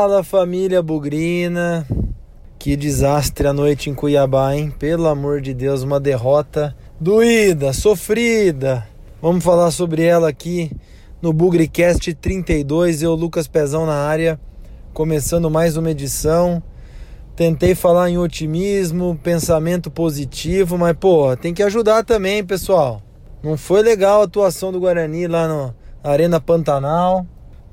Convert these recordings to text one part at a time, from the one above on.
Fala família Bugrina, que desastre a noite em Cuiabá, hein? Pelo amor de Deus, uma derrota doída, sofrida. Vamos falar sobre ela aqui no Bugricast 32. Eu, Lucas Pezão, na área, começando mais uma edição. Tentei falar em otimismo, pensamento positivo, mas pô, tem que ajudar também, pessoal. Não foi legal a atuação do Guarani lá no Arena Pantanal.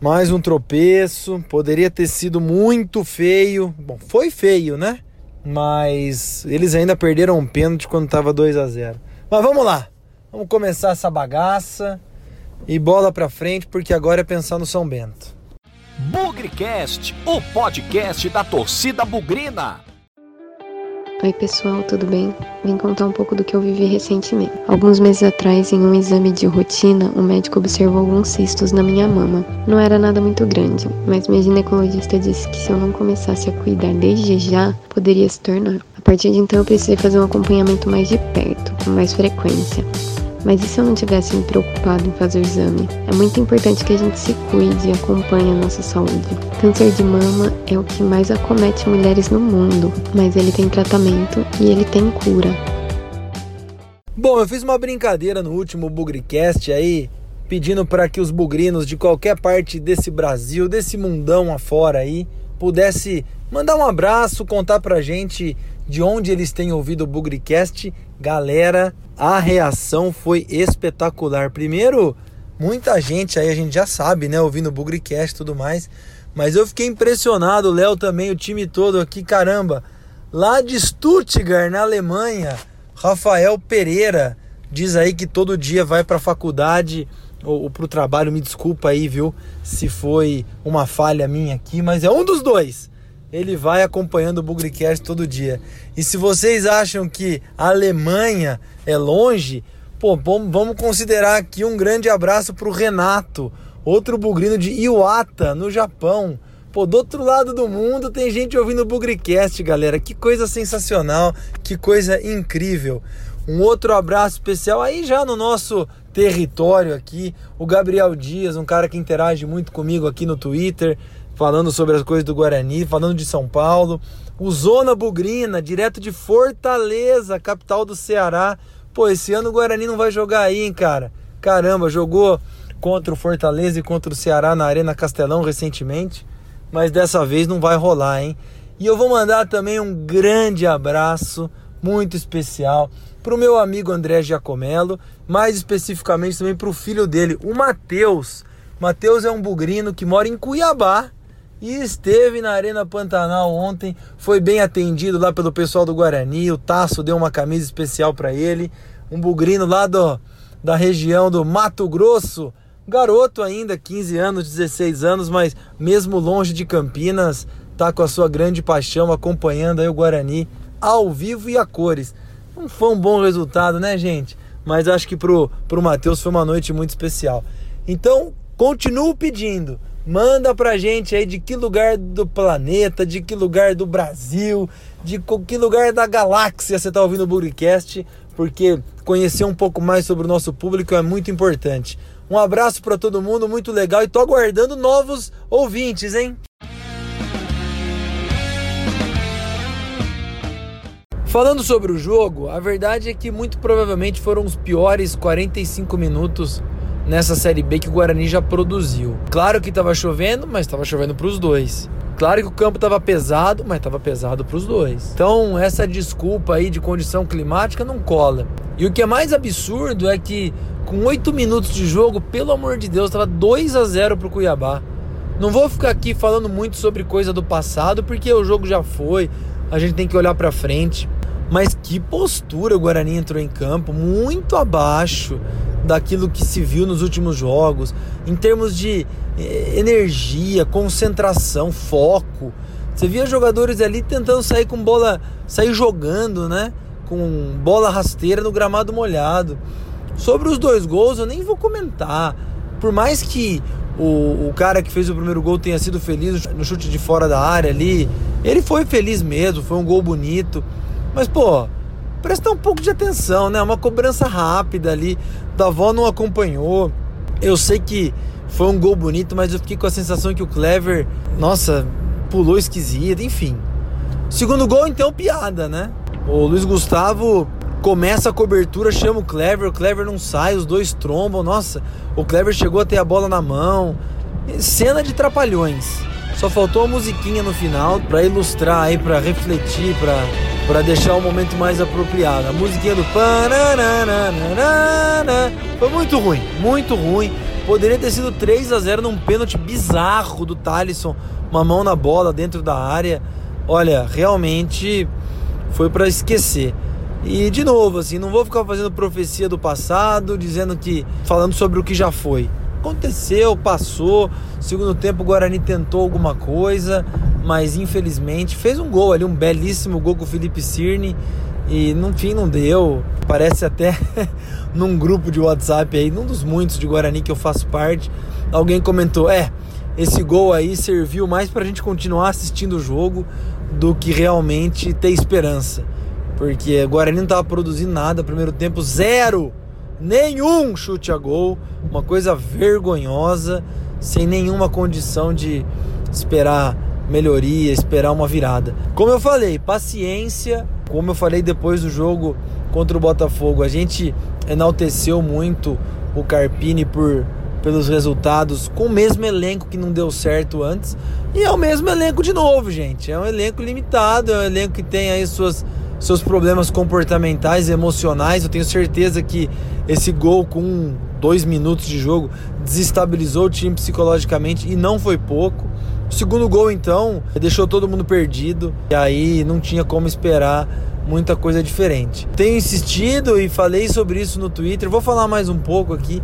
Mais um tropeço, poderia ter sido muito feio. Bom, foi feio, né? Mas eles ainda perderam um pênalti quando estava 2 a 0. Mas vamos lá. Vamos começar essa bagaça e bola para frente, porque agora é pensar no São Bento. Bugrecast, o podcast da torcida bugrina. Oi pessoal, tudo bem? Vim contar um pouco do que eu vivi recentemente. Alguns meses atrás, em um exame de rotina, o médico observou alguns cistos na minha mama. Não era nada muito grande, mas minha ginecologista disse que se eu não começasse a cuidar desde já, poderia se tornar. A partir de então, eu precisei fazer um acompanhamento mais de perto, com mais frequência. Mas e se eu não tivesse me preocupado em fazer o exame? É muito importante que a gente se cuide e acompanhe a nossa saúde. Câncer de mama é o que mais acomete mulheres no mundo, mas ele tem tratamento e ele tem cura. Bom, eu fiz uma brincadeira no último Bugricast aí, pedindo para que os bugrinos de qualquer parte desse Brasil, desse mundão afora aí, pudesse mandar um abraço, contar pra gente de onde eles têm ouvido o Bugricast. Galera, a reação foi espetacular. Primeiro, muita gente aí, a gente já sabe, né, ouvindo o Bugricast e tudo mais. Mas eu fiquei impressionado, o Léo também, o time todo aqui, caramba. Lá de Stuttgart, na Alemanha, Rafael Pereira diz aí que todo dia vai para a faculdade ou, ou para o trabalho. Me desculpa aí, viu, se foi uma falha minha aqui, mas é um dos dois ele vai acompanhando o Bugrecast todo dia. E se vocês acham que a Alemanha é longe, pô, vamos considerar aqui um grande abraço para o Renato, outro bugrino de Iwata, no Japão. Pô, do outro lado do mundo tem gente ouvindo o Bugrecast, galera. Que coisa sensacional, que coisa incrível. Um outro abraço especial aí já no nosso território aqui, o Gabriel Dias, um cara que interage muito comigo aqui no Twitter falando sobre as coisas do Guarani, falando de São Paulo. O Zona Bugrina, direto de Fortaleza, capital do Ceará. Pô, esse ano o Guarani não vai jogar aí, hein, cara? Caramba, jogou contra o Fortaleza e contra o Ceará na Arena Castelão recentemente, mas dessa vez não vai rolar, hein? E eu vou mandar também um grande abraço muito especial para o meu amigo André Giacomello, mais especificamente também para o filho dele, o Matheus. Matheus é um bugrino que mora em Cuiabá e esteve na Arena Pantanal ontem, foi bem atendido lá pelo pessoal do Guarani, o Tasso deu uma camisa especial para ele, um bugrino lá do, da região do Mato Grosso, garoto ainda, 15 anos, 16 anos, mas mesmo longe de Campinas, tá com a sua grande paixão acompanhando aí o Guarani ao vivo e a cores. Não foi um bom resultado, né, gente? Mas acho que pro, pro Matheus foi uma noite muito especial. Então, continuo pedindo Manda pra gente aí de que lugar do planeta, de que lugar do Brasil, de que lugar da galáxia você tá ouvindo o Buricast, porque conhecer um pouco mais sobre o nosso público é muito importante. Um abraço para todo mundo, muito legal e tô aguardando novos ouvintes, hein? Falando sobre o jogo, a verdade é que muito provavelmente foram os piores 45 minutos nessa Série B que o Guarani já produziu. Claro que estava chovendo, mas estava chovendo para os dois. Claro que o campo estava pesado, mas estava pesado para os dois. Então, essa desculpa aí de condição climática não cola. E o que é mais absurdo é que, com oito minutos de jogo, pelo amor de Deus, estava 2 a 0 para o Cuiabá. Não vou ficar aqui falando muito sobre coisa do passado, porque o jogo já foi, a gente tem que olhar para frente. Mas que postura o Guarani entrou em campo, muito abaixo daquilo que se viu nos últimos jogos, em termos de eh, energia, concentração, foco. Você via jogadores ali tentando sair com bola, sair jogando, né? Com bola rasteira no gramado molhado. Sobre os dois gols, eu nem vou comentar. Por mais que o, o cara que fez o primeiro gol tenha sido feliz no chute de fora da área ali, ele foi feliz mesmo, foi um gol bonito. Mas, pô, presta um pouco de atenção, né? Uma cobrança rápida ali. Davó não acompanhou. Eu sei que foi um gol bonito, mas eu fiquei com a sensação que o Clever, nossa, pulou esquisito, enfim. Segundo gol, então, piada, né? O Luiz Gustavo começa a cobertura, chama o Clever, o Clever não sai, os dois trombam. Nossa, o Clever chegou a ter a bola na mão. Cena de trapalhões. Só faltou a musiquinha no final para ilustrar aí, para refletir, para para deixar o momento mais apropriado. A musiquinha do foi muito ruim, muito ruim. Poderia ter sido 3 a 0 num pênalti bizarro do Thalisson, uma mão na bola dentro da área. Olha, realmente foi para esquecer. E de novo, assim, não vou ficar fazendo profecia do passado, dizendo que falando sobre o que já foi aconteceu, passou. Segundo tempo o Guarani tentou alguma coisa, mas infelizmente fez um gol ali, um belíssimo gol com o Felipe Cirne e no fim não deu. Parece até num grupo de WhatsApp aí, num dos muitos de Guarani que eu faço parte, alguém comentou: "É, esse gol aí serviu mais para a gente continuar assistindo o jogo do que realmente ter esperança. Porque o Guarani não estava produzindo nada, primeiro tempo zero nenhum chute a gol, uma coisa vergonhosa, sem nenhuma condição de esperar melhoria, esperar uma virada. Como eu falei, paciência, como eu falei depois do jogo contra o Botafogo, a gente enalteceu muito o Carpini por pelos resultados com o mesmo elenco que não deu certo antes. E é o mesmo elenco de novo, gente. É um elenco limitado, é um elenco que tem aí suas seus problemas comportamentais, emocionais. Eu tenho certeza que esse gol com dois minutos de jogo desestabilizou o time psicologicamente e não foi pouco. O segundo gol, então, deixou todo mundo perdido e aí não tinha como esperar muita coisa diferente. Tenho insistido e falei sobre isso no Twitter, vou falar mais um pouco aqui.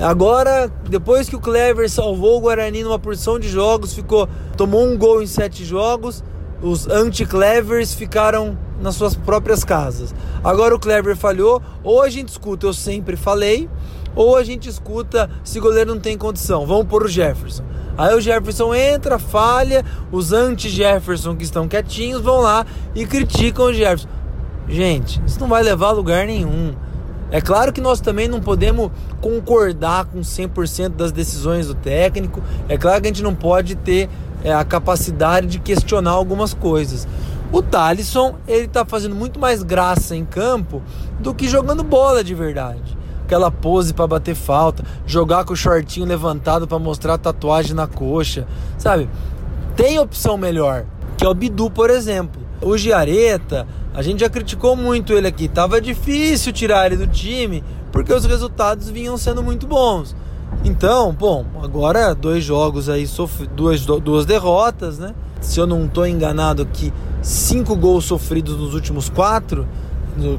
Agora, depois que o Clever salvou o Guarani numa porção de jogos, ficou tomou um gol em sete jogos, os anti-Clevers ficaram nas suas próprias casas. Agora o Clever falhou, ou a gente escuta, eu sempre falei, ou a gente escuta se goleiro não tem condição, vamos pôr o Jefferson. Aí o Jefferson entra, falha, os anti-Jefferson que estão quietinhos vão lá e criticam o Jefferson. Gente, isso não vai levar a lugar nenhum. É claro que nós também não podemos concordar com 100% das decisões do técnico. É claro que a gente não pode ter é, a capacidade de questionar algumas coisas. O Thalisson, ele tá fazendo muito mais graça em campo do que jogando bola de verdade. Aquela pose para bater falta, jogar com o shortinho levantado para mostrar a tatuagem na coxa, sabe? Tem opção melhor, que é o Bidu, por exemplo. O Giareta, a gente já criticou muito ele aqui. Tava difícil tirar ele do time porque os resultados vinham sendo muito bons. Então, bom, agora dois jogos aí, duas, duas derrotas, né? Se eu não estou enganado aqui, cinco gols sofridos nos últimos quatro,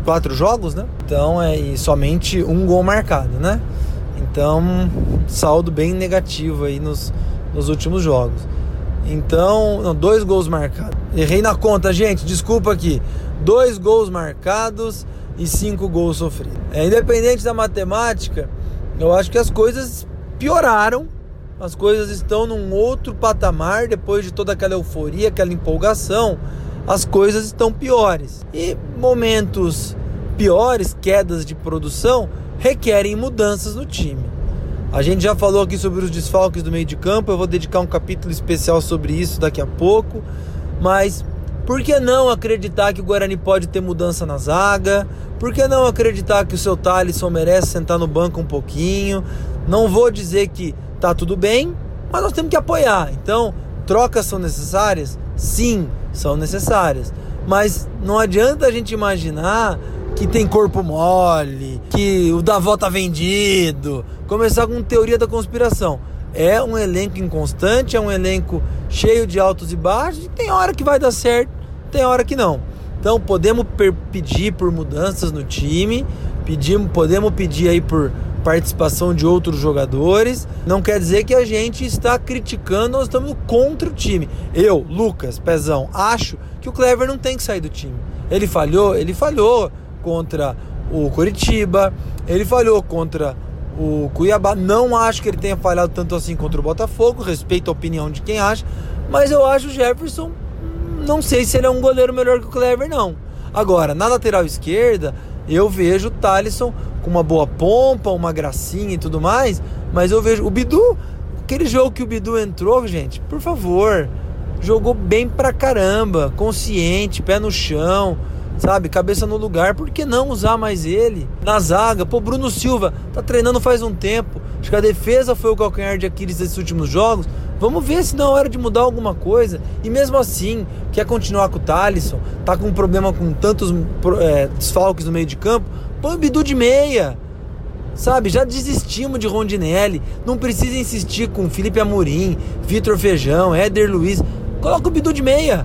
quatro jogos, né? Então é e somente um gol marcado, né? Então, saldo bem negativo aí nos, nos últimos jogos. Então, não, dois gols marcados. Errei na conta, gente, desculpa aqui. Dois gols marcados e cinco gols sofridos. É, independente da matemática, eu acho que as coisas pioraram. As coisas estão num outro patamar depois de toda aquela euforia, aquela empolgação. As coisas estão piores. E momentos piores, quedas de produção, requerem mudanças no time. A gente já falou aqui sobre os desfalques do meio de campo, eu vou dedicar um capítulo especial sobre isso daqui a pouco. Mas por que não acreditar que o Guarani pode ter mudança na zaga? Por que não acreditar que o seu Thalisson merece sentar no banco um pouquinho? Não vou dizer que tá tudo bem, mas nós temos que apoiar. Então, trocas são necessárias? Sim, são necessárias. Mas não adianta a gente imaginar que tem corpo mole, que o Davó tá vendido, começar com teoria da conspiração. É um elenco inconstante, é um elenco cheio de altos e baixos, e tem hora que vai dar certo, tem hora que não. Então podemos pedir por mudanças no time, pedimos, podemos pedir aí por participação de outros jogadores. Não quer dizer que a gente está criticando, nós estamos contra o time. Eu, Lucas, Pezão, acho que o Clever não tem que sair do time. Ele falhou, ele falhou contra o Curitiba, ele falhou contra o Cuiabá. Não acho que ele tenha falhado tanto assim contra o Botafogo, respeito a opinião de quem acha, mas eu acho o Jefferson, não sei se ele é um goleiro melhor que o Clever, não. Agora, na lateral esquerda, eu vejo o Thalisson com uma boa pompa, uma gracinha e tudo mais, mas eu vejo o Bidu, aquele jogo que o Bidu entrou, gente, por favor, jogou bem pra caramba, consciente, pé no chão, sabe? Cabeça no lugar. Por que não usar mais ele? Na zaga, pô, Bruno Silva tá treinando faz um tempo. Acho que a defesa foi o calcanhar de Aquiles desses últimos jogos. Vamos ver se não é hora de mudar alguma coisa. E mesmo assim, quer continuar com o Thalisson, tá com um problema com tantos é, desfalques no meio de campo, põe o Bidu de meia. Sabe, já desistimos de Rondinelli. Não precisa insistir com Felipe Amorim, Vitor Feijão, Éder Luiz. Coloca o Bidu de meia.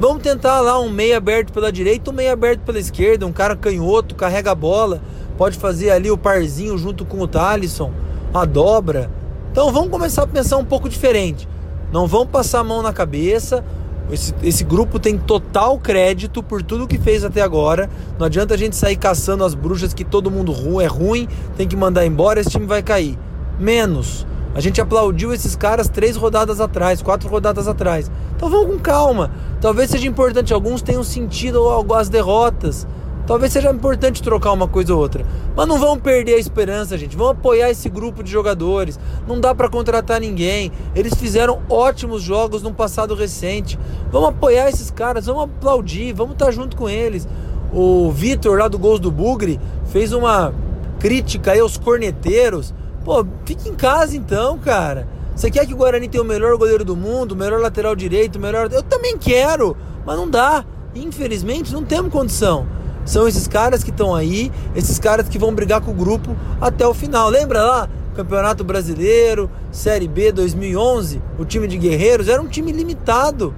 Vamos tentar lá um meia aberto pela direita, um meia aberto pela esquerda, um cara canhoto, carrega a bola, pode fazer ali o parzinho junto com o Thalisson, a dobra. Então vamos começar a pensar um pouco diferente. Não vamos passar a mão na cabeça. Esse, esse grupo tem total crédito por tudo que fez até agora. Não adianta a gente sair caçando as bruxas que todo mundo é ruim, tem que mandar embora, esse time vai cair. Menos. A gente aplaudiu esses caras três rodadas atrás, quatro rodadas atrás. Então vamos com calma. Talvez seja importante, alguns tenham sentido as derrotas. Talvez seja importante trocar uma coisa ou outra. Mas não vamos perder a esperança, gente. Vamos apoiar esse grupo de jogadores. Não dá para contratar ninguém. Eles fizeram ótimos jogos no passado recente. Vamos apoiar esses caras, vamos aplaudir, vamos estar tá junto com eles. O Vitor, lá do Gols do Bugre, fez uma crítica aí aos corneteiros. Pô, fique em casa então, cara. Você quer que o Guarani tenha o melhor goleiro do mundo, o melhor lateral direito, o melhor. Eu também quero, mas não dá. Infelizmente, não temos condição. São esses caras que estão aí, esses caras que vão brigar com o grupo até o final. Lembra lá? Campeonato Brasileiro, Série B 2011, o time de Guerreiros era um time limitado.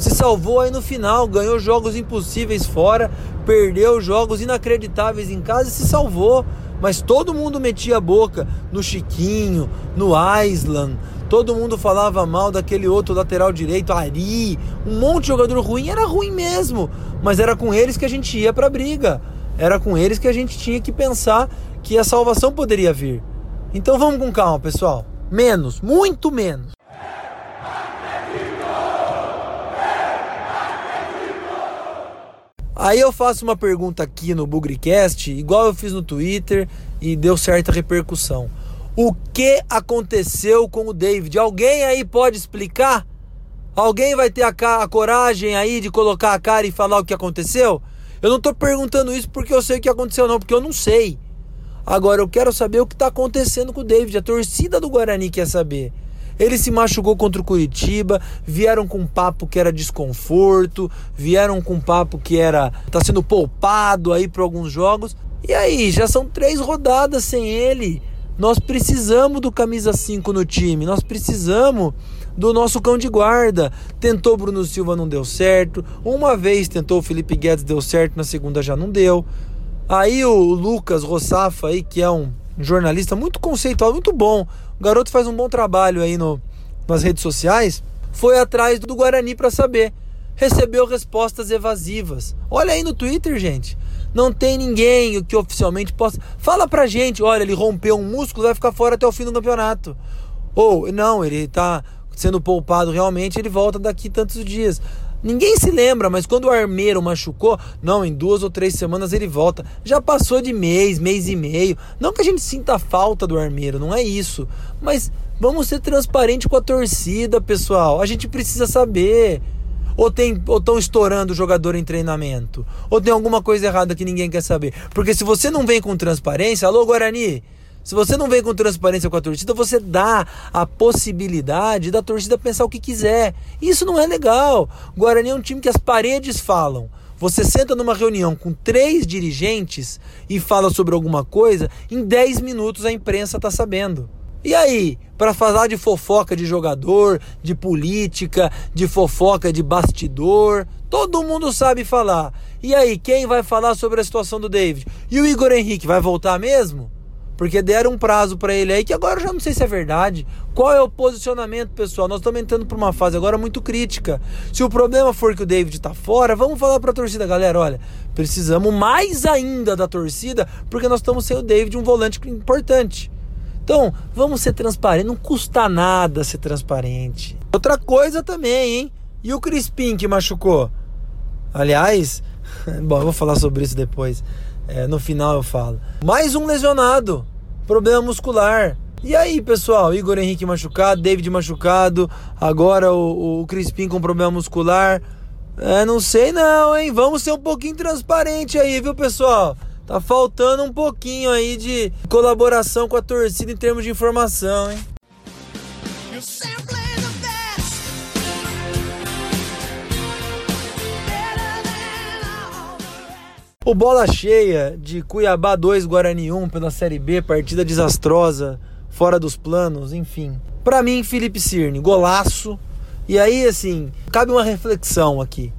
Se salvou aí no final, ganhou jogos impossíveis fora, perdeu jogos inacreditáveis em casa e se salvou. Mas todo mundo metia a boca no Chiquinho, no Island, Todo mundo falava mal daquele outro lateral direito, Ari, um monte de jogador ruim, era ruim mesmo, mas era com eles que a gente ia para a briga. Era com eles que a gente tinha que pensar que a salvação poderia vir. Então vamos com calma, pessoal. Menos, muito menos. Aí eu faço uma pergunta aqui no Bugricast, igual eu fiz no Twitter e deu certa repercussão. O que aconteceu com o David? Alguém aí pode explicar? Alguém vai ter a, a, coragem aí de colocar a cara e falar o que aconteceu? Eu não estou perguntando isso porque eu sei o que aconteceu, não, porque eu não sei. Agora eu quero saber o que está acontecendo com o David. A torcida do Guarani quer saber. Ele se machucou contra o Curitiba, vieram com um papo que era desconforto, vieram com um papo que era tá sendo poupado aí para alguns jogos. E aí, já são três rodadas sem ele. Nós precisamos do camisa 5 no time, nós precisamos do nosso cão de guarda. Tentou Bruno Silva, não deu certo. Uma vez tentou o Felipe Guedes, deu certo, na segunda já não deu. Aí o Lucas Rossafa aí, que é um jornalista muito conceitual, muito bom. O garoto faz um bom trabalho aí no, nas redes sociais. Foi atrás do Guarani para saber. Recebeu respostas evasivas. Olha aí no Twitter, gente. Não tem ninguém que oficialmente possa. Fala pra gente, olha, ele rompeu um músculo, vai ficar fora até o fim do campeonato. Ou, não, ele tá sendo poupado realmente, ele volta daqui tantos dias. Ninguém se lembra, mas quando o armeiro machucou, não, em duas ou três semanas ele volta. Já passou de mês, mês e meio. Não que a gente sinta falta do armeiro, não é isso. Mas vamos ser transparente com a torcida, pessoal. A gente precisa saber. Ou estão estourando o jogador em treinamento? Ou tem alguma coisa errada que ninguém quer saber? Porque se você não vem com transparência, alô Guarani, se você não vem com transparência com a torcida, você dá a possibilidade da torcida pensar o que quiser. Isso não é legal. O Guarani é um time que as paredes falam. Você senta numa reunião com três dirigentes e fala sobre alguma coisa, em 10 minutos a imprensa está sabendo. E aí, para falar de fofoca de jogador, de política, de fofoca de bastidor, todo mundo sabe falar. E aí, quem vai falar sobre a situação do David? E o Igor Henrique vai voltar mesmo? Porque deram um prazo para ele aí que agora eu já não sei se é verdade. Qual é o posicionamento, pessoal? Nós estamos entrando para uma fase agora muito crítica. Se o problema for que o David está fora, vamos falar para a torcida, galera, olha, precisamos mais ainda da torcida, porque nós estamos sem o David, um volante importante. Então, vamos ser transparentes. Não custa nada ser transparente. Outra coisa também, hein? E o Crispim que machucou? Aliás, bom, eu vou falar sobre isso depois. É, no final eu falo. Mais um lesionado. Problema muscular. E aí, pessoal, Igor Henrique machucado, David machucado, agora o, o Crispim com problema muscular. É, não sei não, hein? Vamos ser um pouquinho transparente aí, viu, pessoal? Tá faltando um pouquinho aí de colaboração com a torcida em termos de informação, hein? O bola cheia de Cuiabá 2 Guarani 1 pela Série B, partida desastrosa, fora dos planos, enfim. Para mim, Felipe Cirne, golaço. E aí, assim, cabe uma reflexão aqui.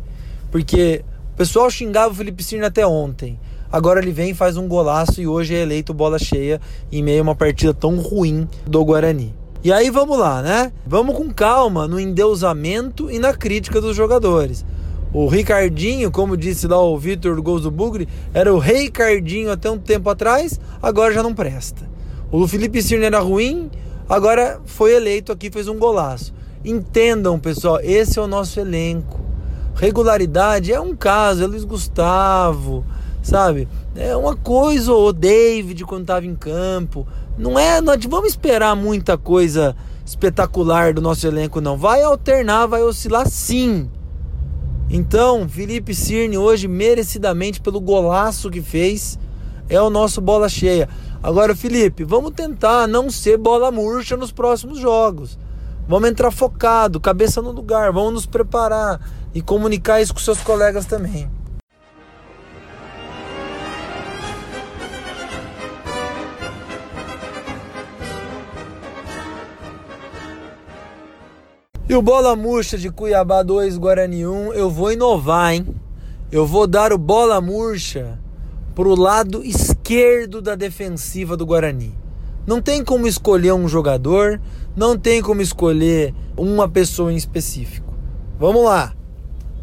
Porque o pessoal xingava o Felipe Cirne até ontem. Agora ele vem faz um golaço e hoje é eleito bola cheia em meio a uma partida tão ruim do Guarani. E aí vamos lá, né? Vamos com calma no endeusamento e na crítica dos jogadores. O Ricardinho, como disse lá o Vitor Gols do Bugre, era o Rei Cardinho até um tempo atrás, agora já não presta. O Felipe Cirne era ruim, agora foi eleito aqui, fez um golaço. Entendam, pessoal, esse é o nosso elenco. Regularidade é um caso, é Luiz Gustavo, sabe? É uma coisa, o David quando estava em campo. Não é, não vamos esperar muita coisa espetacular do nosso elenco, não. Vai alternar, vai oscilar sim. Então, Felipe Cirne hoje merecidamente pelo golaço que fez, é o nosso bola cheia. Agora, Felipe, vamos tentar não ser bola murcha nos próximos jogos. Vamos entrar focado, cabeça no lugar, vamos nos preparar e comunicar isso com seus colegas também. E o bola murcha de Cuiabá 2, Guarani 1, eu vou inovar, hein? Eu vou dar o bola murcha pro lado esquerdo da defensiva do Guarani. Não tem como escolher um jogador, não tem como escolher uma pessoa em específico. Vamos lá.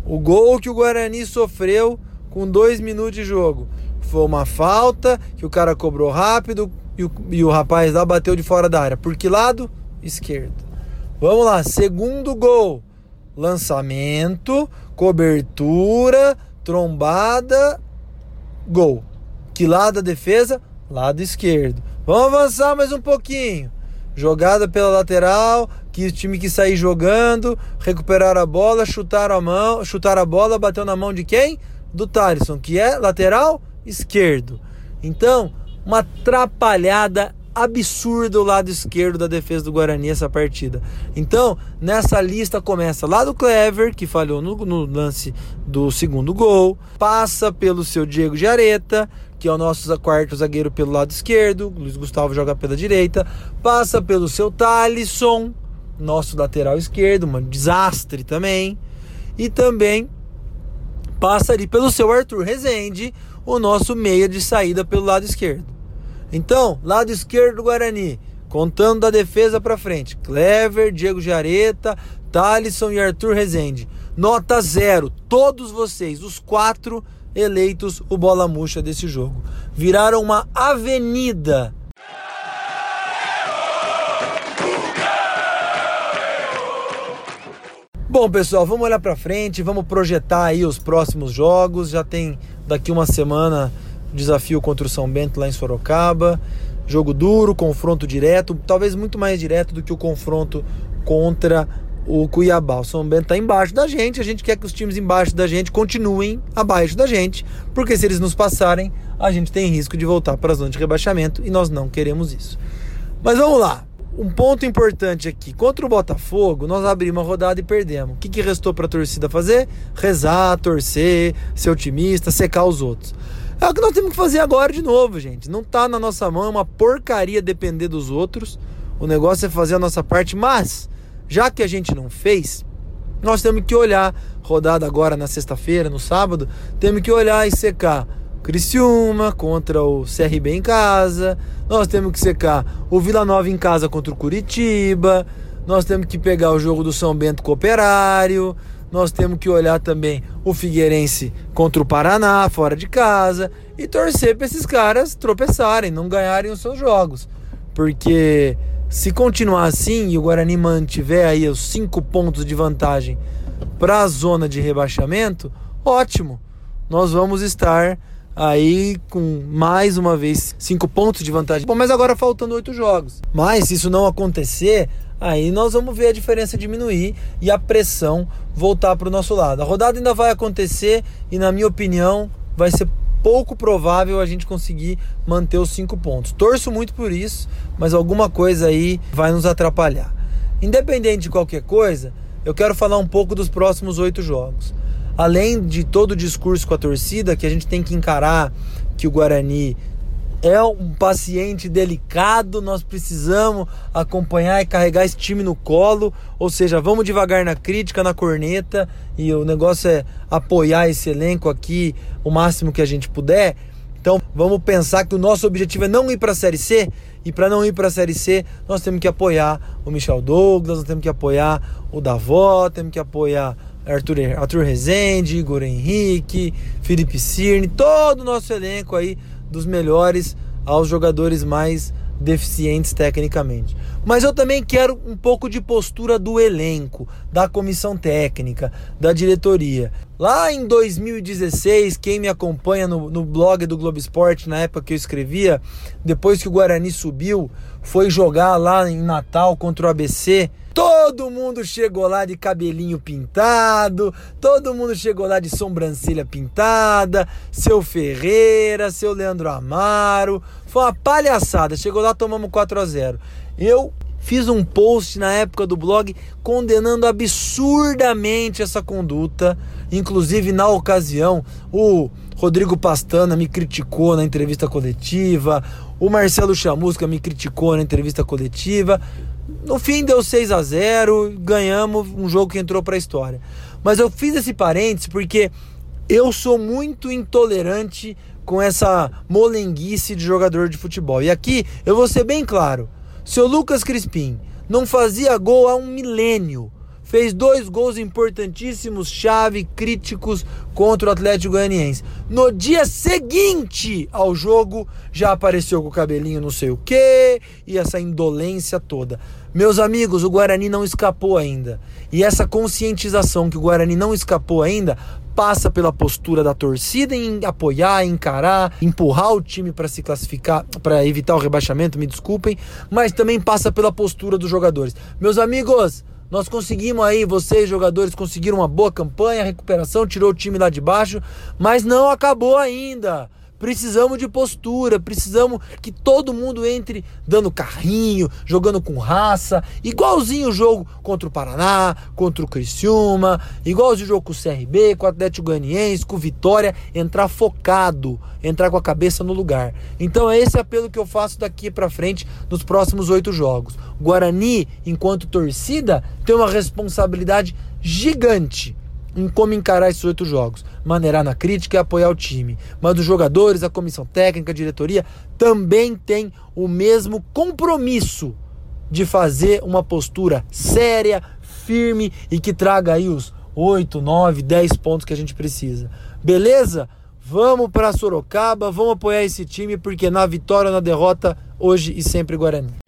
O gol que o Guarani sofreu com dois minutos de jogo foi uma falta que o cara cobrou rápido e o, e o rapaz lá bateu de fora da área. Por que lado? Esquerdo. Vamos lá, segundo gol. Lançamento, cobertura, trombada, gol. Que lado da defesa? Lado esquerdo. Vamos avançar mais um pouquinho. Jogada pela lateral, que o time que sair jogando, recuperar a bola, chutar a mão, chutar a bola, bateu na mão de quem? Do Thaleson, que é lateral esquerdo. Então, uma atrapalhada absurdo o lado esquerdo da defesa do Guarani essa partida. Então, nessa lista começa lá do Clever, que falhou no, no lance do segundo gol, passa pelo seu Diego Jareta, que é o nosso quarto zagueiro pelo lado esquerdo, Luiz Gustavo joga pela direita, passa pelo seu Talisson, nosso lateral esquerdo, um desastre também, e também passa ali pelo seu Arthur Rezende, o nosso meia de saída pelo lado esquerdo. Então, lado esquerdo do Guarani, contando da defesa para frente, Clever, Diego Jareta, Talisson e Arthur Rezende. Nota zero, todos vocês, os quatro eleitos o bola murcha desse jogo. Viraram uma avenida. Bom, pessoal, vamos olhar para frente, vamos projetar aí os próximos jogos. Já tem daqui uma semana desafio contra o São Bento lá em Sorocaba. Jogo duro, confronto direto, talvez muito mais direto do que o confronto contra o Cuiabá. O São Bento está embaixo da gente, a gente quer que os times embaixo da gente continuem abaixo da gente, porque se eles nos passarem, a gente tem risco de voltar para a zona de rebaixamento e nós não queremos isso. Mas vamos lá. Um ponto importante aqui, contra o Botafogo, nós abrimos a rodada e perdemos. O que, que restou para a torcida fazer? Rezar, torcer, ser otimista, secar os outros. É o que nós temos que fazer agora de novo, gente. Não tá na nossa mão, é uma porcaria depender dos outros. O negócio é fazer a nossa parte, mas já que a gente não fez, nós temos que olhar, rodada agora na sexta-feira, no sábado, temos que olhar e secar Criciúma contra o CRB em casa, nós temos que secar o Vila Nova em casa contra o Curitiba, nós temos que pegar o jogo do São Bento com o Operário, nós temos que olhar também o Figueirense contra o Paraná, fora de casa, e torcer para esses caras tropeçarem, não ganharem os seus jogos. Porque se continuar assim e o Guarani mantiver aí os cinco pontos de vantagem para a zona de rebaixamento, ótimo. Nós vamos estar aí com mais uma vez cinco pontos de vantagem. Bom, mas agora faltando oito jogos. Mas se isso não acontecer, aí nós vamos ver a diferença diminuir e a pressão voltar para o nosso lado. A rodada ainda vai acontecer e, na minha opinião, vai ser pouco provável a gente conseguir manter os cinco pontos. Torço muito por isso, mas alguma coisa aí vai nos atrapalhar. Independente de qualquer coisa, eu quero falar um pouco dos próximos oito jogos. Além de todo o discurso com a torcida, que a gente tem que encarar que o Guarani é um paciente delicado, nós precisamos acompanhar e carregar esse time no colo, ou seja, vamos devagar na crítica, na corneta, e o negócio é apoiar esse elenco aqui o máximo que a gente puder. Então, vamos pensar que o nosso objetivo é não ir para a Série C, e para não ir para a Série C, nós temos que apoiar o Michel Douglas, nós temos que apoiar o Davó, temos que apoiar Arthur, Arthur Rezende, Igor Henrique, Felipe Cirne, todo o nosso elenco aí dos melhores aos jogadores mais deficientes tecnicamente. Mas eu também quero um pouco de postura do elenco, da comissão técnica, da diretoria. Lá em 2016, quem me acompanha no, no blog do Globo Esporte, na época que eu escrevia, depois que o Guarani subiu, foi jogar lá em Natal contra o ABC. Todo mundo chegou lá de cabelinho pintado, todo mundo chegou lá de sobrancelha pintada, seu Ferreira, seu Leandro Amaro. Foi uma palhaçada. Chegou lá, tomamos 4 a 0. Eu fiz um post na época do blog condenando absurdamente essa conduta. Inclusive, na ocasião, o Rodrigo Pastana me criticou na entrevista coletiva, o Marcelo Chamusca me criticou na entrevista coletiva. No fim deu 6 a 0, ganhamos um jogo que entrou para a história. Mas eu fiz esse parênteses porque eu sou muito intolerante com essa molenguice de jogador de futebol. E aqui eu vou ser bem claro. Seu Lucas Crispim não fazia gol há um milênio. Fez dois gols importantíssimos, chave, críticos contra o Atlético Goianiense. No dia seguinte ao jogo, já apareceu com o cabelinho não sei o que e essa indolência toda. Meus amigos, o Guarani não escapou ainda. E essa conscientização que o Guarani não escapou ainda passa pela postura da torcida em apoiar, encarar, empurrar o time para se classificar, para evitar o rebaixamento, me desculpem, mas também passa pela postura dos jogadores. Meus amigos, nós conseguimos aí, vocês jogadores conseguiram uma boa campanha, recuperação, tirou o time lá de baixo, mas não acabou ainda. Precisamos de postura, precisamos que todo mundo entre dando carrinho, jogando com raça, igualzinho o jogo contra o Paraná, contra o Criciúma, igualzinho o jogo com o CRB, com o Atlético Goianiense, com o Vitória, entrar focado, entrar com a cabeça no lugar. Então é esse apelo que eu faço daqui para frente nos próximos oito jogos. Guarani, enquanto torcida, tem uma responsabilidade gigante em como encarar esses oito jogos. Maneirar na crítica e apoiar o time. Mas os jogadores, a comissão técnica, a diretoria também tem o mesmo compromisso de fazer uma postura séria, firme e que traga aí os 8, 9, 10 pontos que a gente precisa. Beleza? Vamos para Sorocaba, vamos apoiar esse time porque na vitória ou na derrota, hoje e sempre Guarani.